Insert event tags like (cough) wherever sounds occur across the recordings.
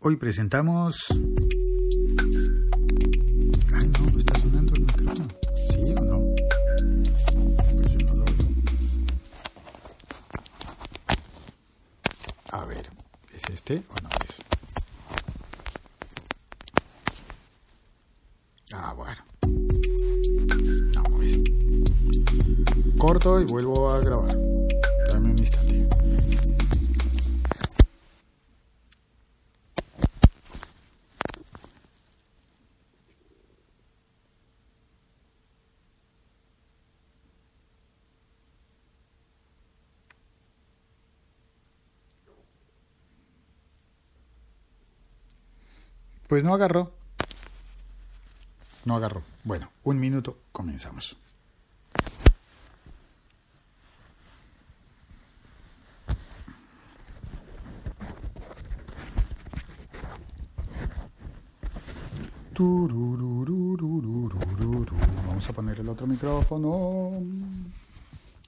Hoy presentamos... Ay, no, no está sonando el micrófono. ¿Sí o no? Pues lo oigo. A ver, ¿es este o no es? Ah, bueno. No, es. Corto y vuelvo a grabar. Pues no agarró. No agarró. Bueno, un minuto, comenzamos. Vamos a poner el otro micrófono.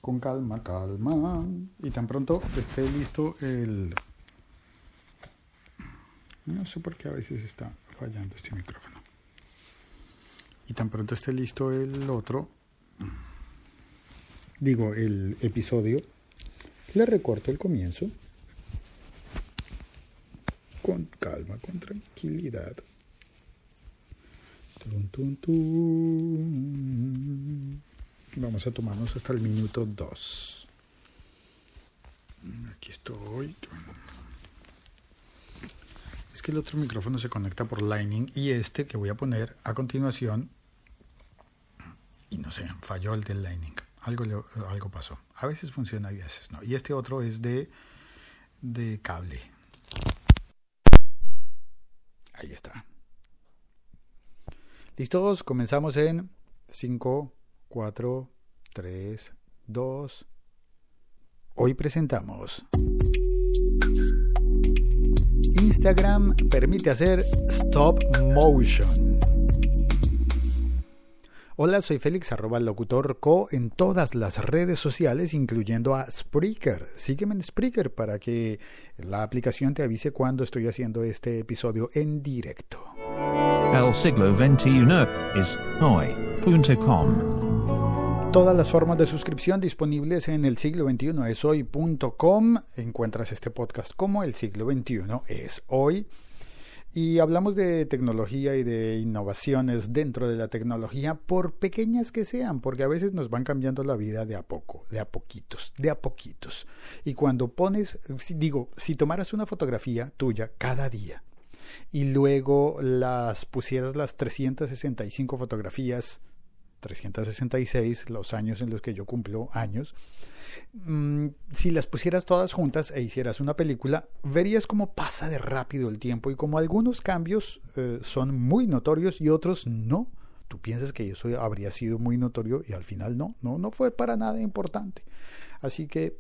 Con calma, calma. Y tan pronto esté listo el... No sé por qué a veces está fallando este micrófono. Y tan pronto esté listo el otro, digo, el episodio, le recorto el comienzo con calma, con tranquilidad. Vamos a tomarnos hasta el minuto 2. Aquí estoy. Es que el otro micrófono se conecta por Lightning y este que voy a poner a continuación, y no sé, falló el del Lightning. Algo, algo pasó. A veces funciona y a veces no. Y este otro es de, de cable. Ahí está. Listos, comenzamos en 5, 4, 3, 2. Hoy presentamos. Instagram permite hacer stop motion. Hola, soy Félix, arroba locutor co en todas las redes sociales, incluyendo a Spreaker. Sígueme en Spreaker para que la aplicación te avise cuando estoy haciendo este episodio en directo. El siglo XXI es hoy.com. Todas las formas de suscripción disponibles en el siglo 21 es hoy.com. Encuentras este podcast como el siglo 21 es hoy. Y hablamos de tecnología y de innovaciones dentro de la tecnología, por pequeñas que sean, porque a veces nos van cambiando la vida de a poco, de a poquitos, de a poquitos. Y cuando pones, digo, si tomaras una fotografía tuya cada día y luego las pusieras las 365 fotografías 366, los años en los que yo cumplo años, mm, si las pusieras todas juntas e hicieras una película, verías cómo pasa de rápido el tiempo y como algunos cambios eh, son muy notorios y otros no. Tú piensas que eso habría sido muy notorio y al final no, no, no fue para nada importante. Así que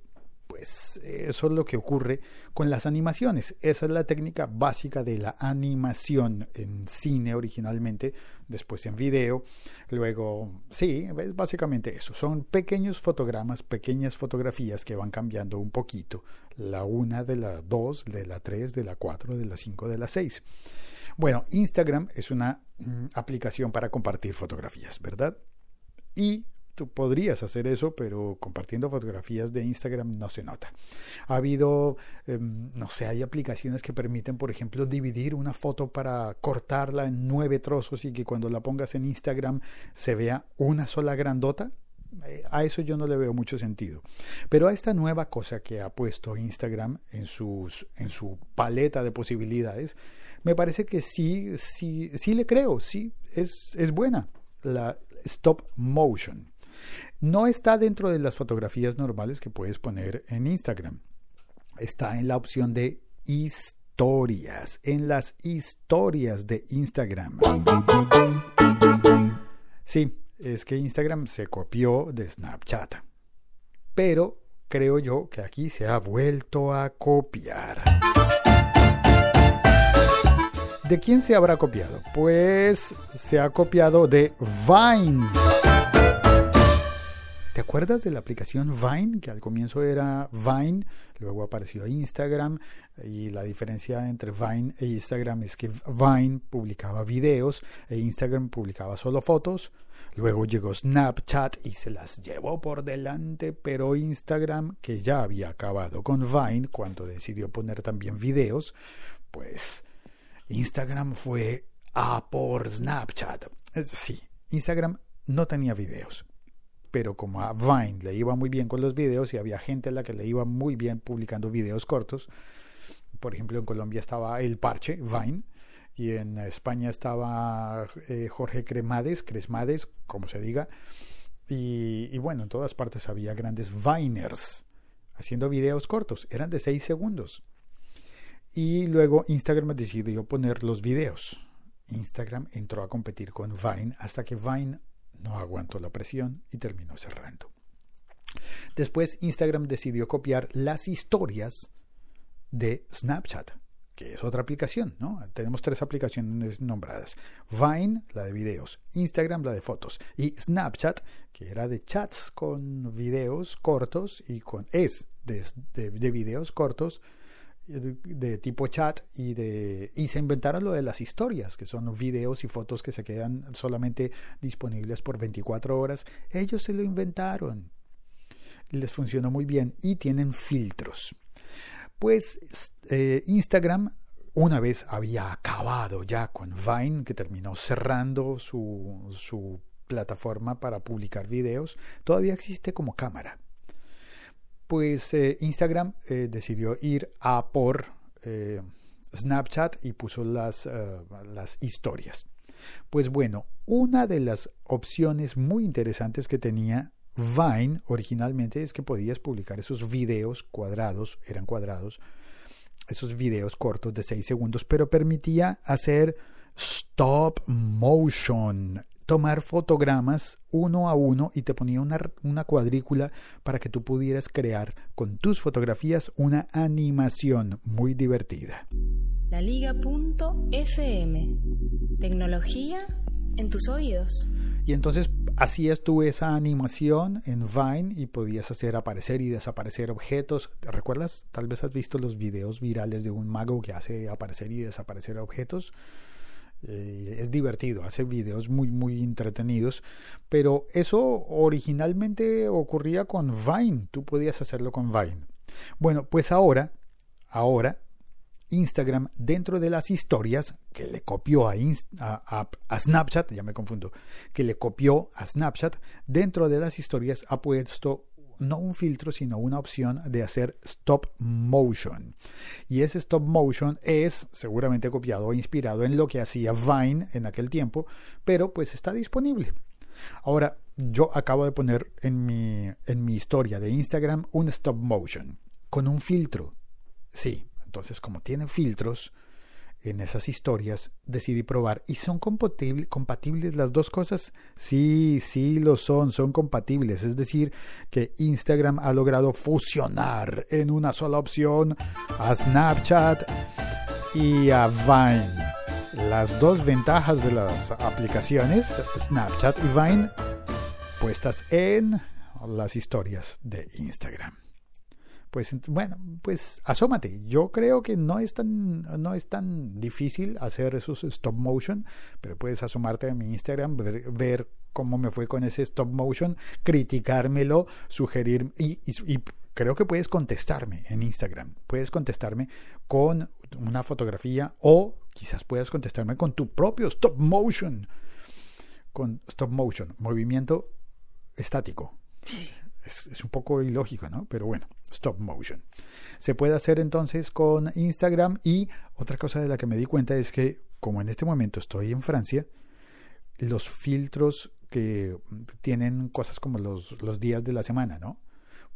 pues eso es lo que ocurre con las animaciones. Esa es la técnica básica de la animación en cine originalmente, después en video, luego, sí, es básicamente eso. Son pequeños fotogramas, pequeñas fotografías que van cambiando un poquito. La una de la dos, de la tres, de la cuatro, de la cinco, de la seis. Bueno, Instagram es una mm, aplicación para compartir fotografías, ¿verdad? Y tú podrías hacer eso, pero compartiendo fotografías de Instagram no se nota. Ha habido, eh, no sé, hay aplicaciones que permiten, por ejemplo, dividir una foto para cortarla en nueve trozos y que cuando la pongas en Instagram se vea una sola grandota. Eh, A eso yo no le veo mucho sentido. Pero a esta nueva cosa que ha puesto Instagram en, sus, en su paleta de posibilidades, me parece que sí, sí, sí le creo, sí, es, es buena. La stop motion. No está dentro de las fotografías normales que puedes poner en Instagram. Está en la opción de historias, en las historias de Instagram. Sí, es que Instagram se copió de Snapchat. Pero creo yo que aquí se ha vuelto a copiar. ¿De quién se habrá copiado? Pues se ha copiado de Vine. ¿Te acuerdas de la aplicación Vine? Que al comienzo era Vine, luego apareció Instagram y la diferencia entre Vine e Instagram es que Vine publicaba videos e Instagram publicaba solo fotos. Luego llegó Snapchat y se las llevó por delante, pero Instagram, que ya había acabado con Vine cuando decidió poner también videos, pues Instagram fue a por Snapchat. Sí, Instagram no tenía videos pero como a Vine le iba muy bien con los videos y había gente a la que le iba muy bien publicando videos cortos, por ejemplo en Colombia estaba El Parche, Vine, y en España estaba eh, Jorge Cremades, Cresmades, como se diga, y, bueno, en todas partes había grandes Viners haciendo videos cortos, eran de 6 segundos. Y luego Instagram decidió poner los videos. Instagram entró a competir con Vine hasta que Vine no aguantó la presión y terminó cerrando. Después Instagram decidió copiar las historias de Snapchat, que es otra aplicación, ¿no? Tenemos tres aplicaciones nombradas. Vine, la de videos, Instagram, la de fotos, y Snapchat, que era de chats con videos cortos y con es de, de, de videos cortos de tipo chat y de y se inventaron lo de las historias que son videos y fotos que se quedan solamente disponibles por 24 horas. Ellos se lo inventaron. Les funcionó muy bien y tienen filtros. Pues eh, Instagram una vez había acabado ya con Vine que terminó cerrando su, su plataforma para publicar videos todavía existe como cámara pues eh, Instagram eh, decidió ir a por eh, Snapchat y puso las, las historias. Pues bueno, una de las opciones muy interesantes que tenía Vine originalmente es que podías publicar esos videos cuadrados, eran cuadrados, esos videos cortos de 6 segundos, pero permitía hacer stop motion tomar fotogramas uno a uno y te ponía una, una, cuadrícula para que tú pudieras crear con tus fotografías una animación muy divertida. La Liga.fm Tecnología en tus oídos. Y entonces hacías tú esa animación en Vine y podías hacer aparecer y desaparecer objetos. ¿Te recuerdas? Tal vez has visto los videos virales de un mago que hace aparecer y desaparecer objetos. Eh, es divertido, hace videos muy muy entretenidos, pero eso originalmente ocurría con Vine, tú podías hacerlo con Vine. Bueno, pues ahora, ahora Instagram dentro de las historias que le copió a, a, a, Snapchat, ya me confundo, que le copió a Snapchat, dentro de las historias ha puesto no un filtro, sino una opción de hacer stop motion. Y ese stop motion es seguramente copiado o inspirado en lo que hacía Vine en aquel tiempo, pero pues está disponible. Ahora, yo acabo de poner en mi, en mi historia de Instagram un stop motion con un filtro. Sí, entonces como tiene filtros, en esas historias decidí probar y son compatibles las dos cosas. Sí, sí lo son, son compatibles. Es decir, que Instagram ha logrado fusionar en una sola opción a Snapchat y a Vine. Las dos ventajas de las aplicaciones, Snapchat y Vine, puestas en las historias de Instagram pues bueno, pues asómate. Yo creo que no es tan, no es tan difícil hacer esos stop motion, pero puedes asomarte a mi Instagram, ver, cómo me fue con ese stop motion, criticármelo, sugerir y, y creo que puedes contestarme en Instagram. Puedes contestarme con una fotografía o quizás puedas contestarme con tu propio stop motion. Con stop motion, movimiento estático es, un poco ilógico, ¿no? Pero bueno, stop motion. Se puede hacer entonces con Instagram y otra cosa de la que me di cuenta es que como en este momento estoy en Francia, los filtros que tienen cosas como los, los días de la semana, ¿no?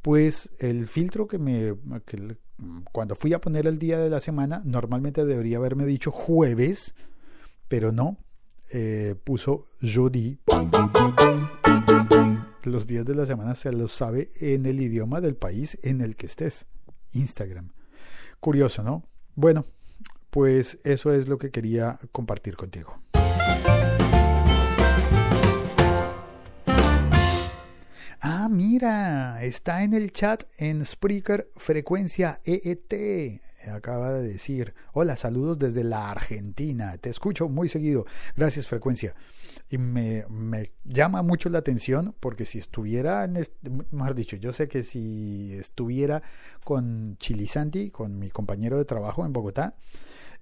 Pues el filtro que me... Cuando fui a poner el día de la semana, normalmente debería haberme dicho jueves, pero no, eh, puso jeudi los días de la semana se los sabe en el idioma del país en el que estés. Instagram. Curioso, ¿no? Bueno, pues eso es lo que quería compartir contigo. Ah, mira, está en el chat en Spreaker Frecuencia EET. Acaba de decir, hola, saludos desde la Argentina. Te escucho muy seguido. Gracias, Frecuencia. Y me, me llama mucho la atención porque si estuviera, en este, mejor dicho, yo sé que si estuviera con Chilisanti, con mi compañero de trabajo en Bogotá,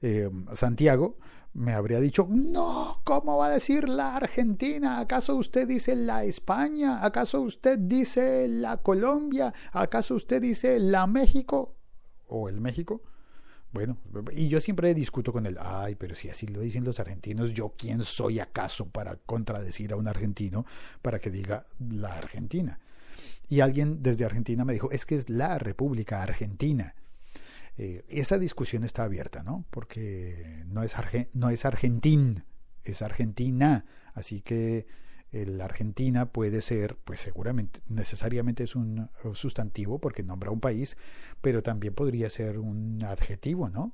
eh, Santiago, me habría dicho, no, ¿cómo va a decir la Argentina? ¿Acaso usted dice la España? ¿Acaso usted dice la Colombia? ¿Acaso usted dice la México? ¿O el México? Bueno, y yo siempre discuto con él, ay, pero si así lo dicen los argentinos, ¿yo quién soy acaso para contradecir a un argentino para que diga la Argentina? Y alguien desde Argentina me dijo, es que es la República Argentina. Eh, esa discusión está abierta, ¿no? Porque no es, no es Argentín, es Argentina. Así que la Argentina puede ser, pues seguramente, necesariamente es un sustantivo porque nombra un país, pero también podría ser un adjetivo, ¿no?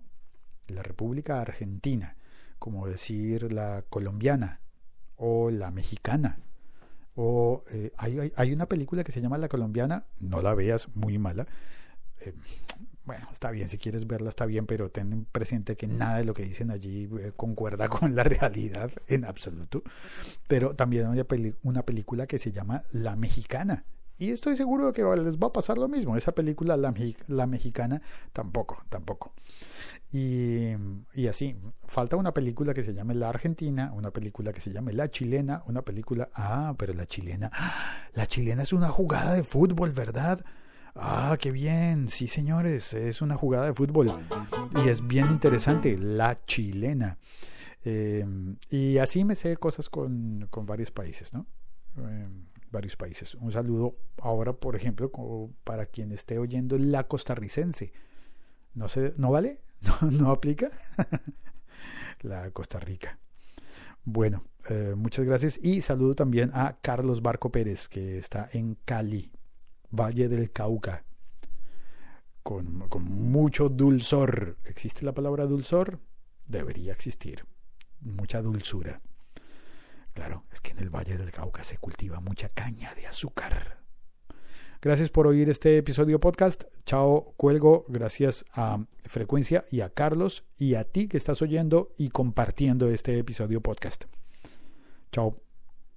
La República Argentina, como decir la colombiana o la mexicana. O eh, hay, hay, una película que se llama La colombiana, no la veas, muy mala. Eh, bueno, está bien, si quieres verla está bien, pero ten presente que nada de lo que dicen allí eh, concuerda (laughs) con la realidad en absoluto. Pero también hay una película que se llama La Mexicana. Y estoy seguro de que les va a pasar lo mismo. Esa película, La, la Mexicana, tampoco, tampoco. Y, y, así, falta una película que se llame La Argentina, una película que se llame La Chilena, una película... Ah, pero la chilena... La chilena es una jugada de fútbol, ¿verdad? Ah, qué bien, sí señores, es una jugada de fútbol y es bien interesante, la chilena. Em, y así me sé cosas con, con varios países, ¿no? Em, varios países. Un saludo ahora, por ejemplo, para quien esté oyendo la costarricense. No sé, ¿no vale? (laughs) ¿No, aplica? (laughs) la Costa Rica. Bueno, eh, muchas gracias y saludo también a Carlos Barco Pérez, que está en Cali. Valle del Cauca, con, con mucho dulzor. ¿Existe la palabra dulzor? Debería existir. Mucha dulzura. Claro, es que en el Valle del Cauca se cultiva mucha caña de azúcar. Gracias por oír este episodio podcast. Chao, cuelgo. Gracias a Frecuencia y a Carlos y a ti que estás oyendo y compartiendo este episodio podcast. Chao,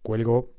cuelgo.